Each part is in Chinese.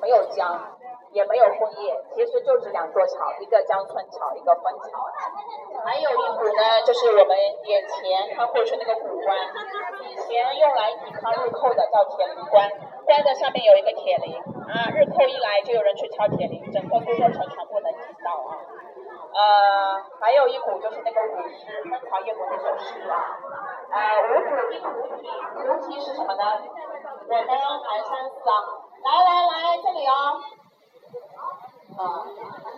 没有江，也没有枫叶，其实就是两座桥，一个江村桥，一个枫桥。还有一股呢，就是我们眼前看过去那个古关，以前用来抵抗日寇的叫铁灵关，关的上面有一个铁铃啊，日寇一来就有人去敲铁铃，整个苏州城全部能听到啊。呃，还有一股就是那个古诗《枫桥夜泊》那首诗啊，呃，五谷一菩提，菩提是什么呢？我们寒山寺啊，来来来，这里哦。啊，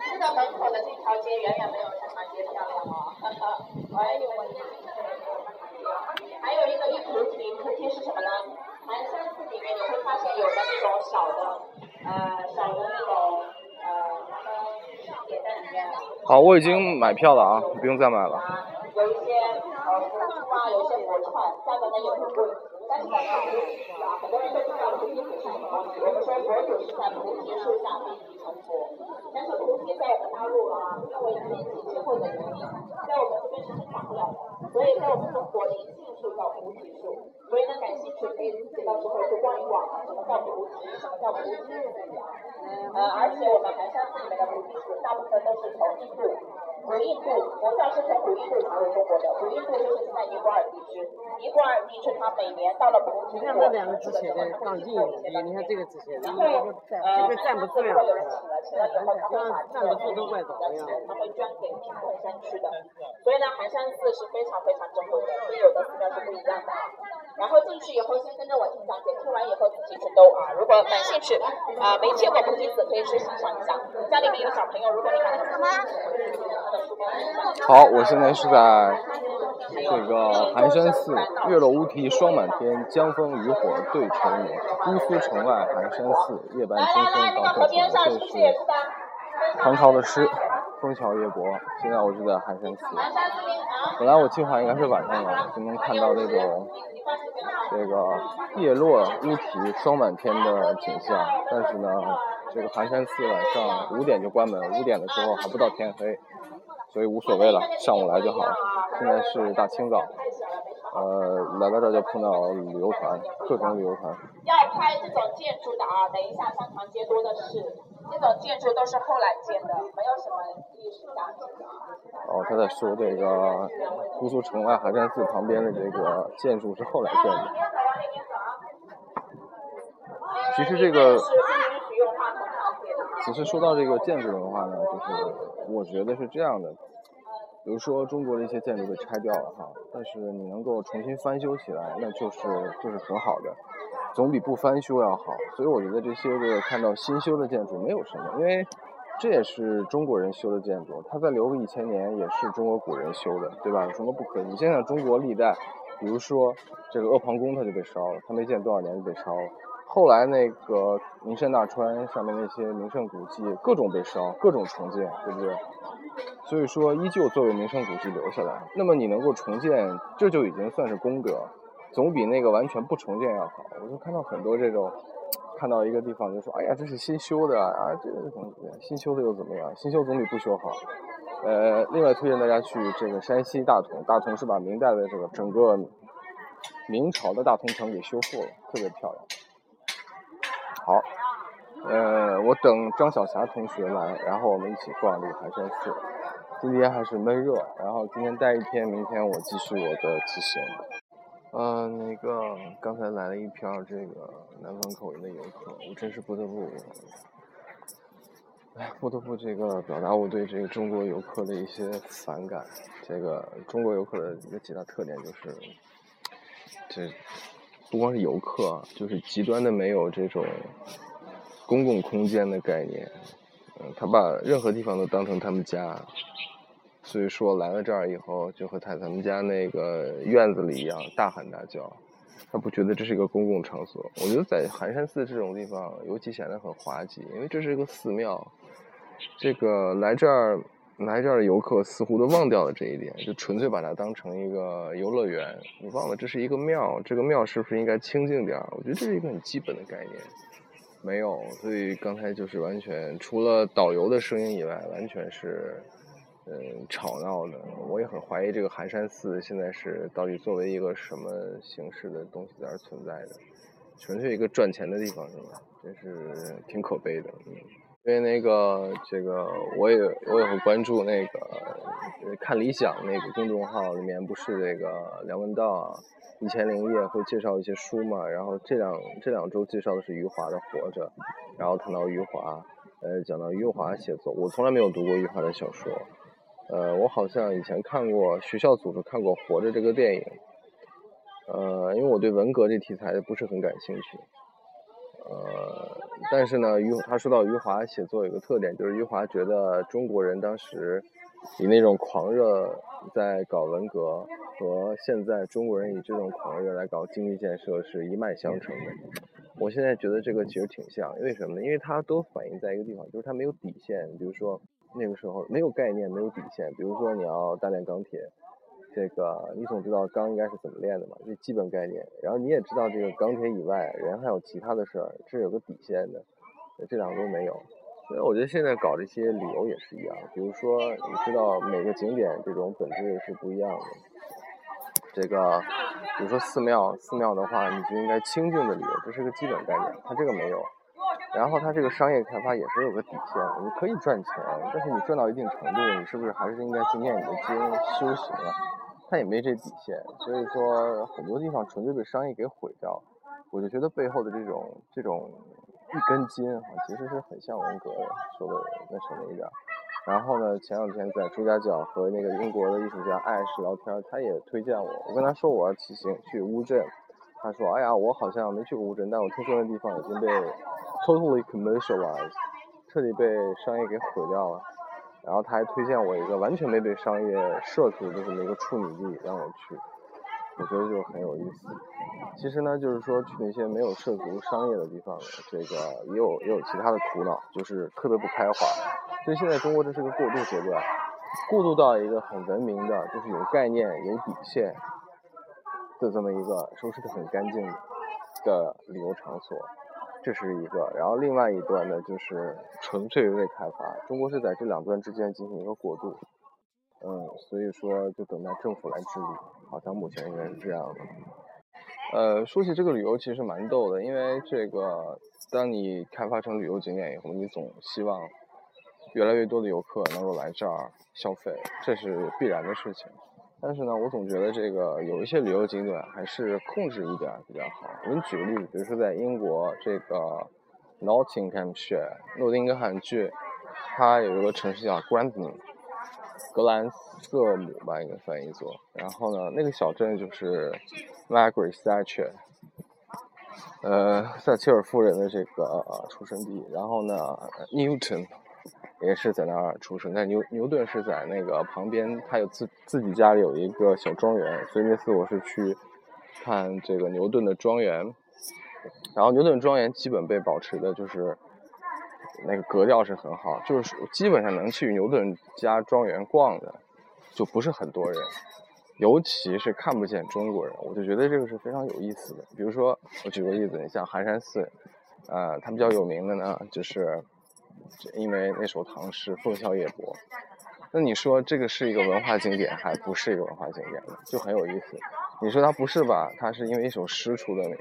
这个门口的这条街远远没有这条街漂亮哦。哈哈，哎呦我的还有一个一菩提，菩提是什么呢？寒山寺里面你会发现有的那种小的，呃，小的那种，呃，他们点在里面。好，我已经买票了啊，不用再买了。有一些呃佛珠啊，有一些佛串，价格呢也很贵。但是呢，菩提子啊，很多人都知道菩提树是什么。我们说佛祖是在菩提树下立地成佛，但是菩提在我们大陆啊，因为天气气候的原因，在我们这边是生长不了的，所以在我们中国临近树叫菩提树。所以呢，感兴趣可以自己到时候去逛一逛，什么叫菩提，什么叫菩提树呃，而且我们寒山寺里面的菩提树，大部分都是从印度。古印度佛教是从古印度传入中国的，古印度就是在尼泊尔地区。尼泊尔地区它每年到了菩提国，两个字写的放近一些，你看这个字写的，然后呃，这个站不住，了，站不住都怪怎么样？他会捐给贫困山区的。所以呢，寒山寺是非常非常珍贵的，所以有的寺庙是不一样的。然后进去以后，先跟着我听讲解，听完以后自己去兜啊。如果感兴趣啊，没见过菩提子，可以去欣赏一下。家里面有小朋友，如果你感兴趣，好，我现在是在这个寒山寺，月落乌啼霜满天，江枫渔火对愁眠。姑苏城外寒山寺，夜半钟声到客船。这是唐朝的诗《枫桥夜泊》。现在我是在寒山寺。本来我计划应该是晚上来，就能看到那种这个叶落乌啼霜满天的景象。但是呢，这个寒山寺晚上五点就关门，五点的时候还不到天黑。所以无所谓了，上午来就好了。现在是大清早，呃，来到这儿就碰到旅游团，各种旅游团。要拍这种建筑的啊，等一下商场街多的是，这种建筑都是后来建的，没有什么历史价值的啊。哦，他在说这个姑苏城外寒山寺旁边的这个建筑是后来建的。其实这个，只是说到这个建筑的话呢，就是我觉得是这样的。比如说中国的一些建筑被拆掉了哈，但是你能够重新翻修起来，那就是就是很好的，总比不翻修要好。所以我觉得这些个看到新修的建筑没有什么，因为这也是中国人修的建筑，它再留个一千年也是中国古人修的，对吧？有什么不可以？你想想中国历代，比如说这个阿房宫它就被烧了，它没建多少年就被烧了。后来那个名山大川上面那些名胜古迹各种被烧，各种重建，对不对？所以说，依旧作为名胜古迹留下来。那么你能够重建，这就已经算是功德，总比那个完全不重建要好。我就看到很多这种，看到一个地方就说：“哎呀，这是新修的啊，这个怎么新修的又怎么样？新修总比不修好。”呃，另外推荐大家去这个山西大同，大同是把明代的这个整个明朝的大同城给修复了，特别漂亮。好。呃，我等张小霞同学来，然后我们一起逛这个寒山寺。今天还是闷热，然后今天待一天，明天我继续我的骑行。呃，那个刚才来了一票这个南方口音的游客，我真是不得不，哎，不得不这个表达我对这个中国游客的一些反感。这个中国游客的一个几大特点就是，这不光是游客，就是极端的没有这种。公共空间的概念，嗯，他把任何地方都当成他们家，所以说来了这儿以后，就和在他们家那个院子里一样大喊大叫，他不觉得这是一个公共场所。我觉得在寒山寺这种地方，尤其显得很滑稽，因为这是一个寺庙，这个来这儿来这儿的游客似乎都忘掉了这一点，就纯粹把它当成一个游乐园，你忘了这是一个庙，这个庙是不是应该清静点儿？我觉得这是一个很基本的概念。没有，所以刚才就是完全除了导游的声音以外，完全是嗯吵闹的。我也很怀疑这个寒山寺现在是到底作为一个什么形式的东西在这存在的。纯粹一个赚钱的地方是吧？真是挺可悲的，嗯。因为那个这个我也我也会关注那个看理想那个公众号里面不是那个梁文道啊、一千零一夜会介绍一些书嘛，然后这两这两周介绍的是余华的《活着》，然后谈到余华，呃，讲到余华写作，我从来没有读过余华的小说，呃，我好像以前看过学校组织看过《活着》这个电影，呃，因为我对文革这题材不是很感兴趣。呃，但是呢，余他说到余华写作有个特点，就是余华觉得中国人当时以那种狂热在搞文革，和现在中国人以这种狂热来搞经济建设是一脉相承的。我现在觉得这个其实挺像，为什么呢？因为它都反映在一个地方，就是它没有底线。比如说那个时候没有概念，没有底线。比如说你要大炼钢铁。这个你总知道钢应该是怎么炼的嘛？这基本概念。然后你也知道这个钢铁以外，人还有其他的事儿，这有个底线的。这两个都没有。所以我觉得现在搞这些旅游也是一样。比如说，你知道每个景点这种本质是不一样的。这个，比如说寺庙，寺庙的话，你就应该清静的旅游，这是个基本概念。它这个没有。然后它这个商业开发也是有个底线，你可以赚钱，但是你赚到一定程度，你是不是还是应该去念你的经修行啊？他也没这底线，所以说很多地方纯粹被商业给毁掉。我就觉得背后的这种这种一根筋啊，其实是很像文革说的那什么一点。然后呢，前两天在朱家角和那个英国的艺术家艾什聊天，他也推荐我。我跟他说我要骑行去乌镇，他说哎呀，我好像没去过乌镇，但我听说那地方已经被 totally commercialized，彻底被商业给毁掉了。然后他还推荐我一个完全没被商业涉足的这么一个处女地让我去，我觉得就很有意思。其实呢，就是说去那些没有涉足商业的地方，这个也有也有其他的苦恼，就是特别不开化。所以现在中国这是个过渡阶段，过渡到一个很文明的，就是有概念、有底线的这么一个收拾的很干净的旅游场所。这是一个，然后另外一段呢，就是纯粹为开发。中国是在这两端之间进行一个过渡，嗯，所以说就等待政府来治理，好像目前应该是这样的。呃，说起这个旅游其实蛮逗的，因为这个当你开发成旅游景点以后，你总希望越来越多的游客能够来这儿消费，这是必然的事情。但是呢，我总觉得这个有一些旅游景点还是控制一点比较好。我给你举个例子，比如说在英国这个 Nottinghamshire 诺丁汉郡，它有一个城市叫 Grantham，格兰瑟姆吧，应该翻译作。然后呢，那个小镇就是 Margaret Thatcher，呃，撒切尔夫人的这个出生地。然后呢，Newton。也是在那儿出生，但牛牛顿是在那个旁边，他有自自己家里有一个小庄园，所以那次我是去看这个牛顿的庄园，然后牛顿庄园基本被保持的就是那个格调是很好，就是基本上能去牛顿家庄园逛的就不是很多人，尤其是看不见中国人，我就觉得这个是非常有意思的。比如说我举个例子，你像寒山寺，呃，它比较有名的呢就是。因为那首唐诗“凤啸夜泊”，那你说这个是一个文化景点，还不是一个文化景点呢？就很有意思。你说它不是吧？它是因为一首诗出的名，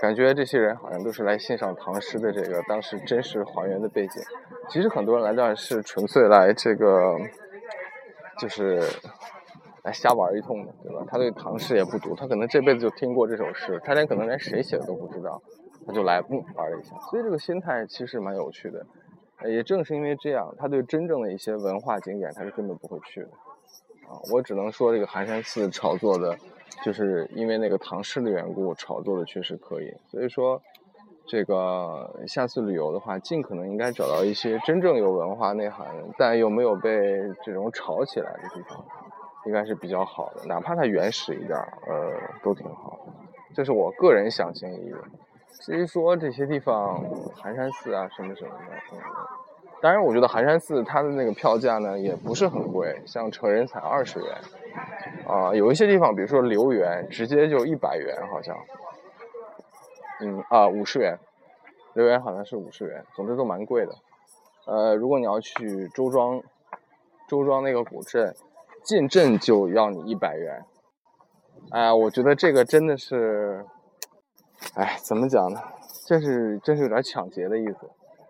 感觉这些人好像都是来欣赏唐诗的这个当时真实还原的背景。其实很多人来这儿是纯粹来这个，就是来瞎玩一通的，对吧？他对唐诗也不读，他可能这辈子就听过这首诗，他连可能连谁写的都不知道，他就来玩了一下。所以这个心态其实蛮有趣的。也正是因为这样，他对真正的一些文化景点，他是根本不会去的。啊，我只能说这个寒山寺炒作的，就是因为那个唐诗的缘故，炒作的确实可以。所以说，这个下次旅游的话，尽可能应该找到一些真正有文化内涵，但又没有被这种炒起来的地方，应该是比较好的。哪怕它原始一点，呃，都挺好。这是我个人想建议的。至于说这些地方，寒山寺啊什么什么的，嗯，当然我觉得寒山寺它的那个票价呢也不是很贵，像成人才二十元，啊，有一些地方比如说留园直接就一百元好像，嗯啊五十元，留园好像是五十元，总之都蛮贵的。呃，如果你要去周庄，周庄那个古镇，进镇就要你一百元，哎呀，我觉得这个真的是。哎，怎么讲呢？这是真是有点抢劫的意思。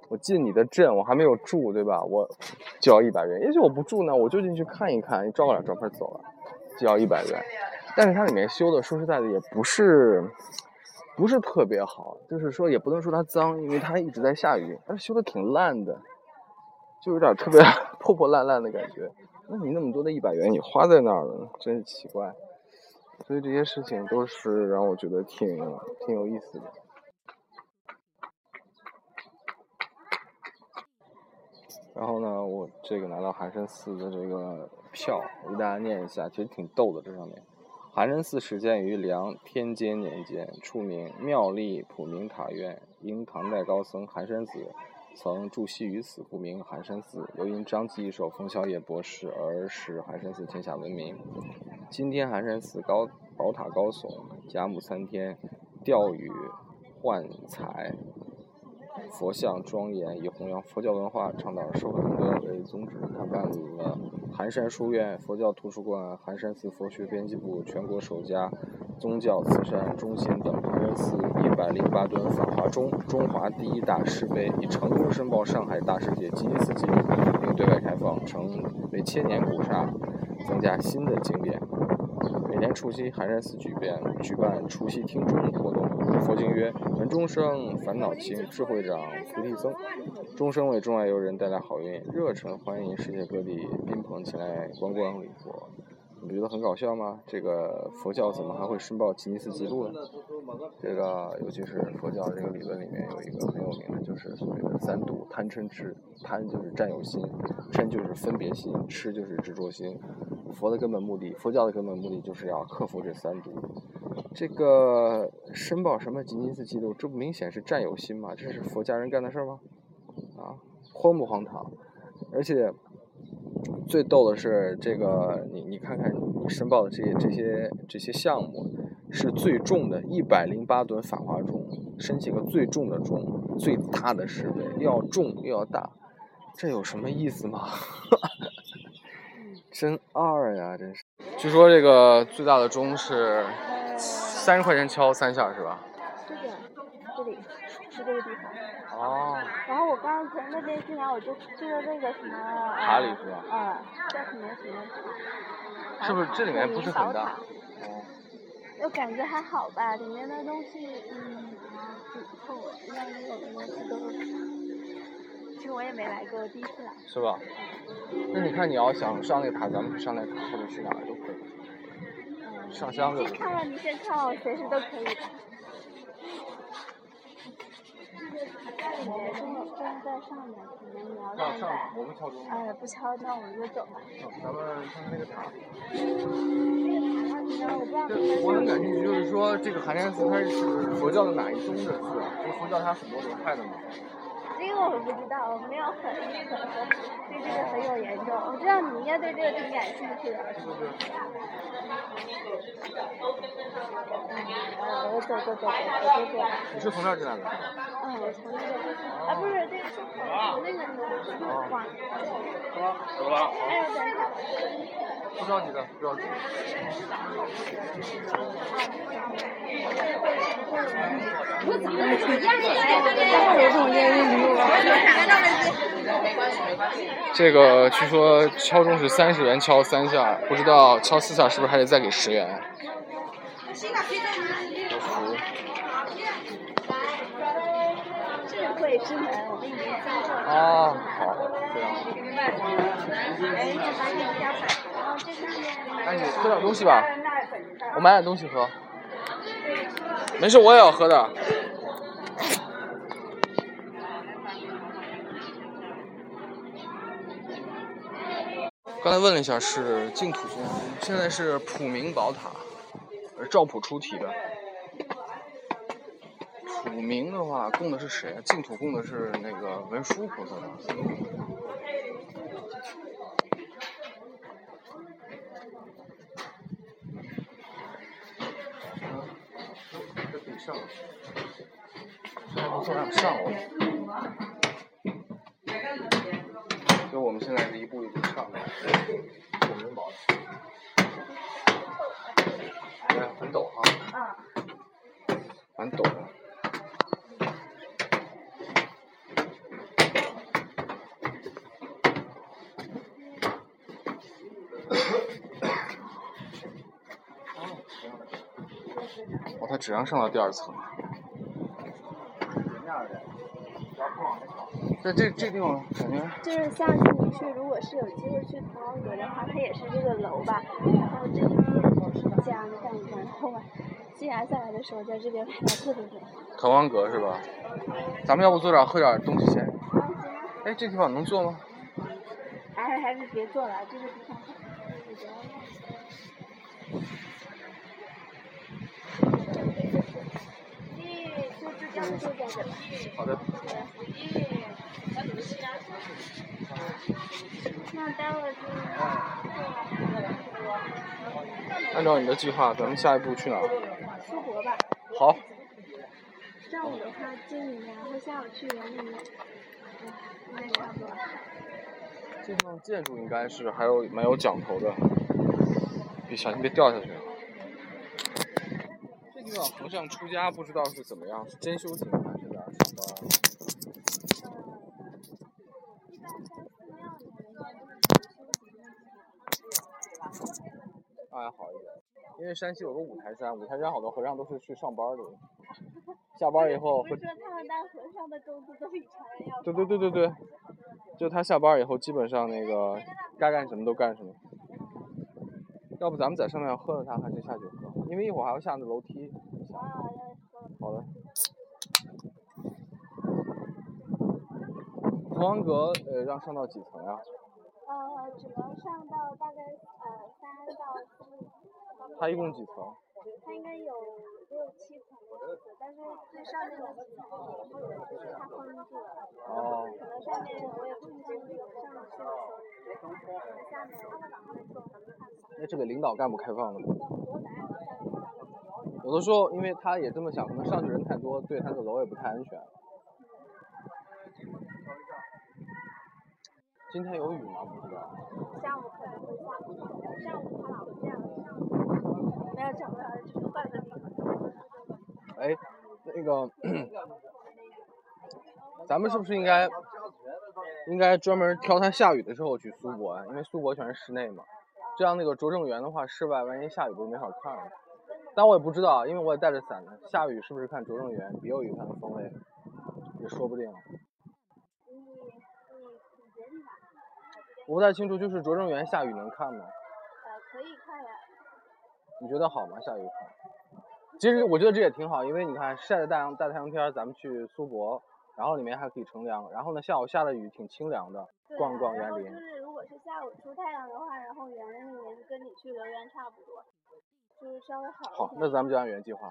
我进你的镇，我还没有住，对吧？我就要一百元。也许我不住呢，我就进去看一看，照个两照片走了，就要一百元。但是它里面修的，说实在的，也不是不是特别好，就是说也不能说它脏，因为它一直在下雨，但是修的挺烂的，就有点特别 破破烂烂的感觉。那你那么多的一百元，你花在那儿了，真是奇怪。所以这些事情都是让我觉得挺挺有意思的。然后呢，我这个拿到寒山寺的这个票，我给大家念一下，其实挺逗的。这上面，寒山寺始建于梁天监年间，初名妙丽普明塔院，因唐代高僧寒山子曾住锡于此，故名寒山寺。又因张继一手冯小野博士而使寒山寺天下闻名。今天寒山寺高宝塔高耸，甲母参天，钓鱼幻彩。佛像庄严，以弘扬佛教文化、倡导社会公德为宗旨。他办理了寒山书院、佛教图书馆、寒山寺佛学编辑部、全国首家宗教慈善中心等。寒山寺一百零八吨法华钟，中华第一大石碑，已成功申报上海大世界吉尼斯纪录，并对外开放，成为千年古刹，增加新的景点。每年除夕，寒山寺举办举办除夕听钟活动。佛经曰：闻钟声，烦恼轻，智慧长，菩提增。钟声为中外游人带来好运，热忱欢迎世界各地宾朋前来观光礼佛。你不觉得很搞笑吗？这个佛教怎么还会申报吉尼斯纪录呢？这个尤其是佛教这个理论里面有一个很有名的，就是所谓的三毒：贪嗔痴。贪就是占有心，嗔就是分别心，痴就是执着心。佛的根本目的，佛教的根本目的就是要克服这三毒。这个申报什么吉尼斯纪录，这不明显是占有心吗？这是佛家人干的事吗？啊，荒不荒唐？而且最逗的是，这个你你看看你申报的这些这些这些项目，是最重的，一百零八吨法华钟，申请个最重的钟，最大的石碑，要重又要大，这有什么意思吗？真二呀，真是！据说这个最大的钟是三十块钱敲三下，是吧？是的，这里是这个地方。哦。然后我刚刚从那边进来，我就去了那个什么。塔里是吧？嗯，叫什么什么塔？是不是这里面不是很大？哦。我感觉还好吧，里面的东西嗯挺厚，应该没有东西都是。其实我也没来过，第一次来。是吧？那你看，你要想上那个塔，咱们去上那塔，或者去哪儿都可以。上香就。先看了，你先看了，随时都可以在上面，可能你要上来。我们敲钟。哎，不敲，那我们就走吧。咱们上那个塔。那个塔，我不知道。我很感兴趣，就是说这个寒山寺它是佛教的哪一宗的寺啊？就佛教它很多流派的嘛。这个我不知道，我没有很很对这个很有研究。我知道你应该对这个挺感兴趣的。嗯，我走走走走走走。你是从那儿进来的？嗯，我从那个，啊不是这个从那个往。走了。哎，等一下。不着急的，不着急。我咋了？有种烟雾。这个据说敲钟是三十元敲三下，不知道敲四下是不是还得再给十元？智慧之门，我给你们介绍。啊，好，这样。哎，你喝点东西吧，我买点东西喝。没事，我也要喝的。刚才问了一下，是净土宗。现在是普明宝塔，赵普出题的。普明的话供的是谁？净土供的是那个文殊菩萨吧？这可以上，这还不错，让上就我们现在是一步一步上来，我们保持。很陡哈。嗯。很陡。哦，他只能上到第二层。在这这地方感觉就是下次你去，如果是有机会去滕王阁的话，它也是这个楼吧，然后这一面都是这样的感觉，然后夕阳下来的时候，在这边拍照特别美。滕王阁是吧？咱们要不坐这儿喝点东西先？哎，这地方能坐吗？还是还是别坐了，这个地方比较。咦，就就这样坐在这吧。好的。那待会儿就。按照你的计划，咱们下一步去哪儿？出国吧。好。上午的话进里面，然后下午去园里面。嗯，应该差不多。这地方建筑应该是还有蛮有讲头的，别小心别掉下去。这地方和尚出家不知道是怎么样，是真修行还是在上班？那还好一点，因为山西有个五台山，五台山好多和尚都是去上班的，下班以后会。对对对对对，就他下班以后，基本上那个该干什么都干什么。要不咱们在上面喝了它，还是下去喝？因为一会儿还要下那楼梯。好的。滕王阁呃，让上到几层呀？呃，只能上到大概呃三到四。它一共几层？它应该有六七层的子，但是最上面的几层就是它封住了。哦。可能上面我也不清楚，上去的时候。那这个领导干部开放的吗？有的时候，因为他也这么想，可能上去人太多，对他的楼也不太安全。今天有雨吗？不知道。下午可能会下雨，上午它老是这样，上午没有找不着，就是换个地方。哎，那个，咱们是不是应该应该专门挑它下雨的时候去苏博啊？因为苏博全是室内嘛，这样那个拙政园的话，室外万一下雨不是没法看了。但我也不知道，因为我也带着伞呢。下雨是不是看拙政园别有一番风味，也说不定。我不太清楚，就是拙政园下雨能看吗？呃，可以看呀。你觉得好吗？下雨看？其实我觉得这也挺好，因为你看晒着太阳大太阳天，咱们去苏博，然后里面还可以乘凉，然后呢下午下了雨挺清凉的，逛逛园林。就是如果是下午出太阳的话，然后园林里面跟你去留园差不多，就是稍微好。好，那咱们就按原计划。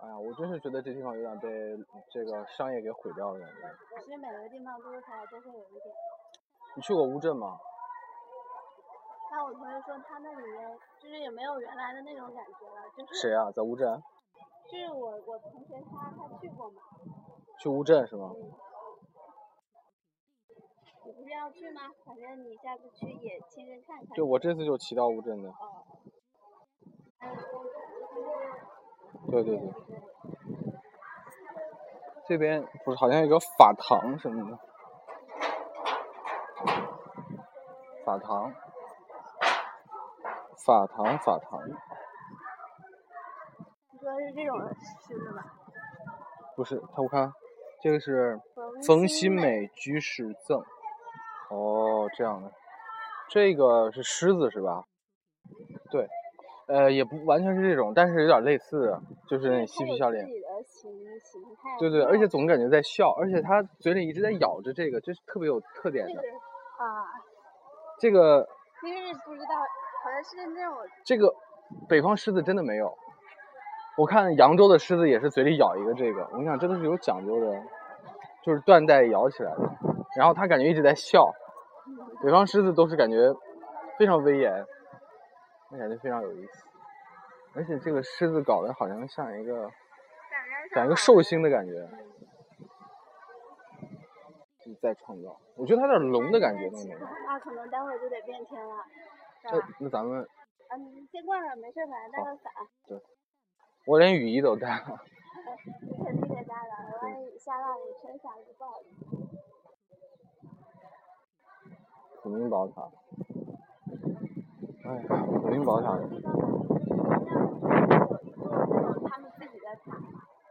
哎呀，我真是觉得这地方有点被这个商业给毁掉了感觉。其实每个地方多少都会有一点。你去过乌镇吗？那我同学说他那里面就是也没有原来的那种感觉了，就是。谁啊？在乌镇？就是我我同学他他去过嘛。去乌镇是吗？你不是要去吗？反正你下次去也亲身看看。就，我这次就骑到乌镇的。哦。对对对，这边不是好像有个法堂什么的，法堂，法堂法堂。你说是这种狮子吧？不是，他我看，这个是冯新美居士赠。哦，这样的，这个是狮子是吧？对。呃，也不完全是这种，但是有点类似，就是那嬉皮笑脸。对对，而且总感觉在笑，而且它嘴里一直在咬着这个，这是特别有特点的。啊。这个。因为不知道，好像是那种。这个北方狮子真的没有，我看扬州的狮子也是嘴里咬一个这个，我跟你讲，这都是有讲究的，就是断带咬起来的，然后它感觉一直在笑。北方狮子都是感觉非常威严。那感觉非常有意思，而且这个狮子搞得好像像一个，像一个寿星的感觉，在创造。我觉得它有点龙的感觉，那种。那可能待会儿就得变天了，那那咱们。啊，你先逛着，没事，反正带个伞。对。我连雨衣都带了。你 肯定得带了，万一下大雨撑伞就不好意思。肯定宝塔。哎呀，五灵宝塔，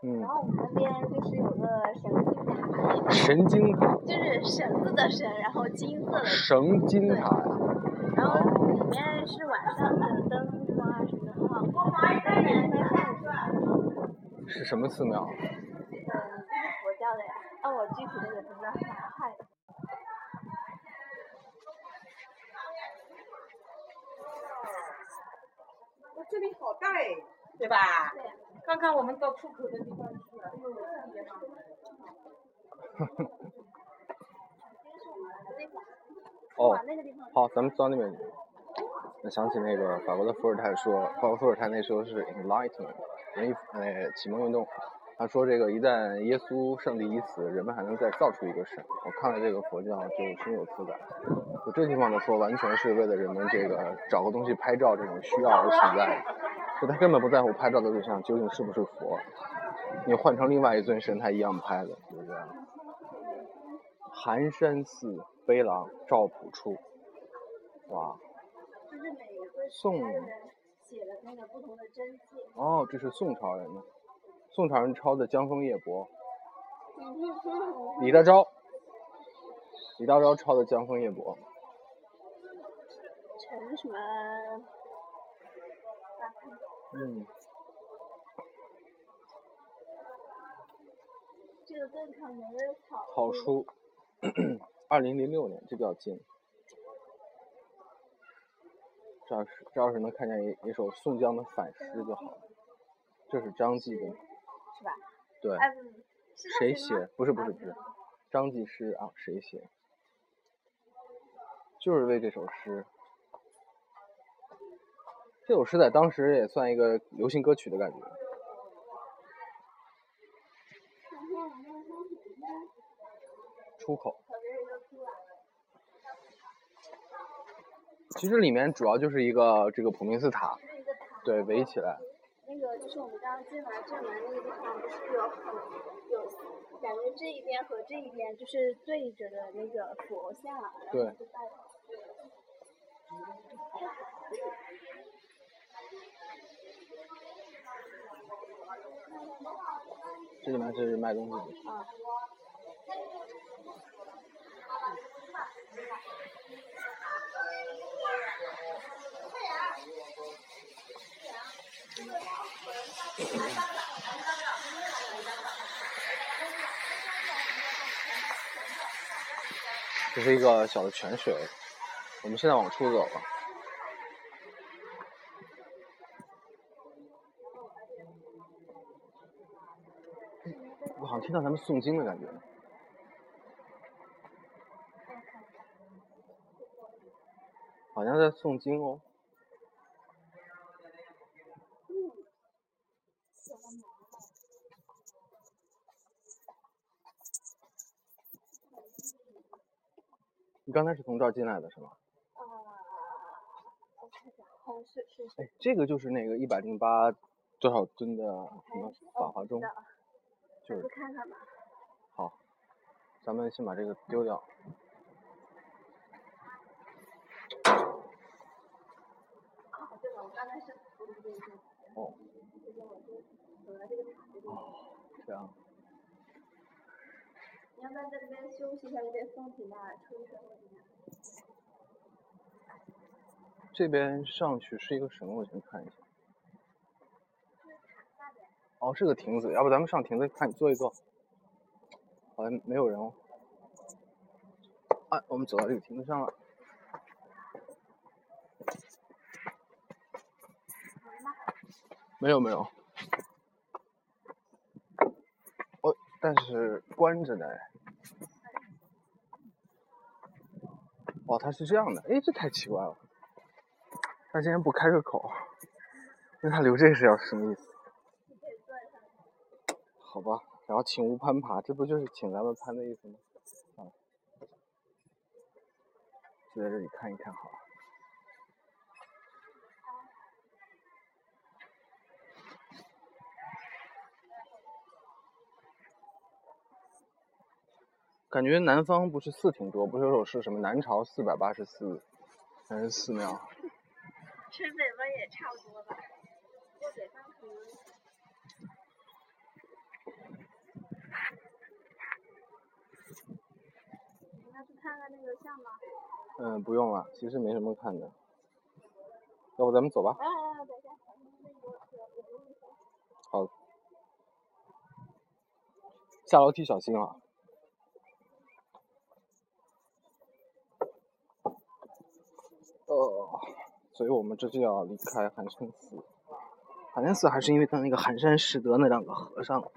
嗯然，后我们那边就是有个神经塔，神经塔，就是绳子的绳，然后金色的，神经塔呀，然后里面是晚上的灯光啊什么的很好看，当年那看是什么寺庙？嗯，就是佛教的呀，但我具体的也不知道是哪派的。哇，对吧？对呀刚刚我们到出口的地方去了。哦好，咱们到那边去。我想起那个法国的伏尔泰说，法国伏尔泰那时候是 Enlightenment 文艺呃启蒙运动，他说这个一旦耶稣上帝已死，人们还能再造出一个神。我看了这个佛教就深有此感。就这地方的说完全是为了人们这个找个东西拍照这种需要而存在的，就他根本不在乎拍照的对象究竟是不是佛，你换成另外一尊神，他一样拍的，就是这样。寒山寺碑廊赵朴初，哇，宋写的那个不同的真迹。哦，这是宋朝人的，宋朝人抄的《江枫夜泊》，李大钊，李大钊抄的《江枫夜泊》，陈什么？嗯，草。好书，二零零六年，这比较近。这要是这要是能看见一一首宋江的反诗就好了。这是张继的，是吧？对，谁写？不是不是不是，张继诗啊，谁写？就是为这首诗。这首诗在当时也算一个流行歌曲的感觉。出口。其实里面主要就是一个这个普明寺塔。对，围起来。那个就是我们刚刚进来正门那个地方，不是有很有感觉这一边和这一边就是对着的那个佛像，对就拜这里面是卖东西的。啊。这是一个小的泉水，我们现在往出走了。我好像听到咱们诵经的感觉。好像在诵经哦。你刚才是从这儿进来的是吗？啊，我看一下，好像是是是。哎，这个就是那个一百零八多少吨的什么法华钟哦，就是看看吧。好，咱们先把这个丢掉。哦，对了，我刚才是不是这样。你要不要在这边休息一下，这边风挺大，吹吹风挺大。这边上去是一个什么？我先看一下。哦，是个亭子，要不咱们上亭子看坐一坐？好像没有人哦。哎，我们走到这个亭子上了。没有没有。哦，但是关着的哎。哦，它是这样的，哎，这太奇怪了。他竟然不开个口，那他留这个是要什么意思？好吧，然后请勿攀爬，这不就是请咱们攀的意思吗？啊，就在这里看一看好了。感觉南方不是寺挺多，不是有首诗什么南朝四百八十寺，全是寺庙。吃北方也差不多吧。就北方可能。你要去看看那个像吗？嗯，不用了，其实没什么看的。要不咱们走吧？哎哎，等一下，好。下楼梯小心啊！呃，所以我们这就要离开寒山寺。寒山寺还是因为他那个寒山拾得那两个和尚。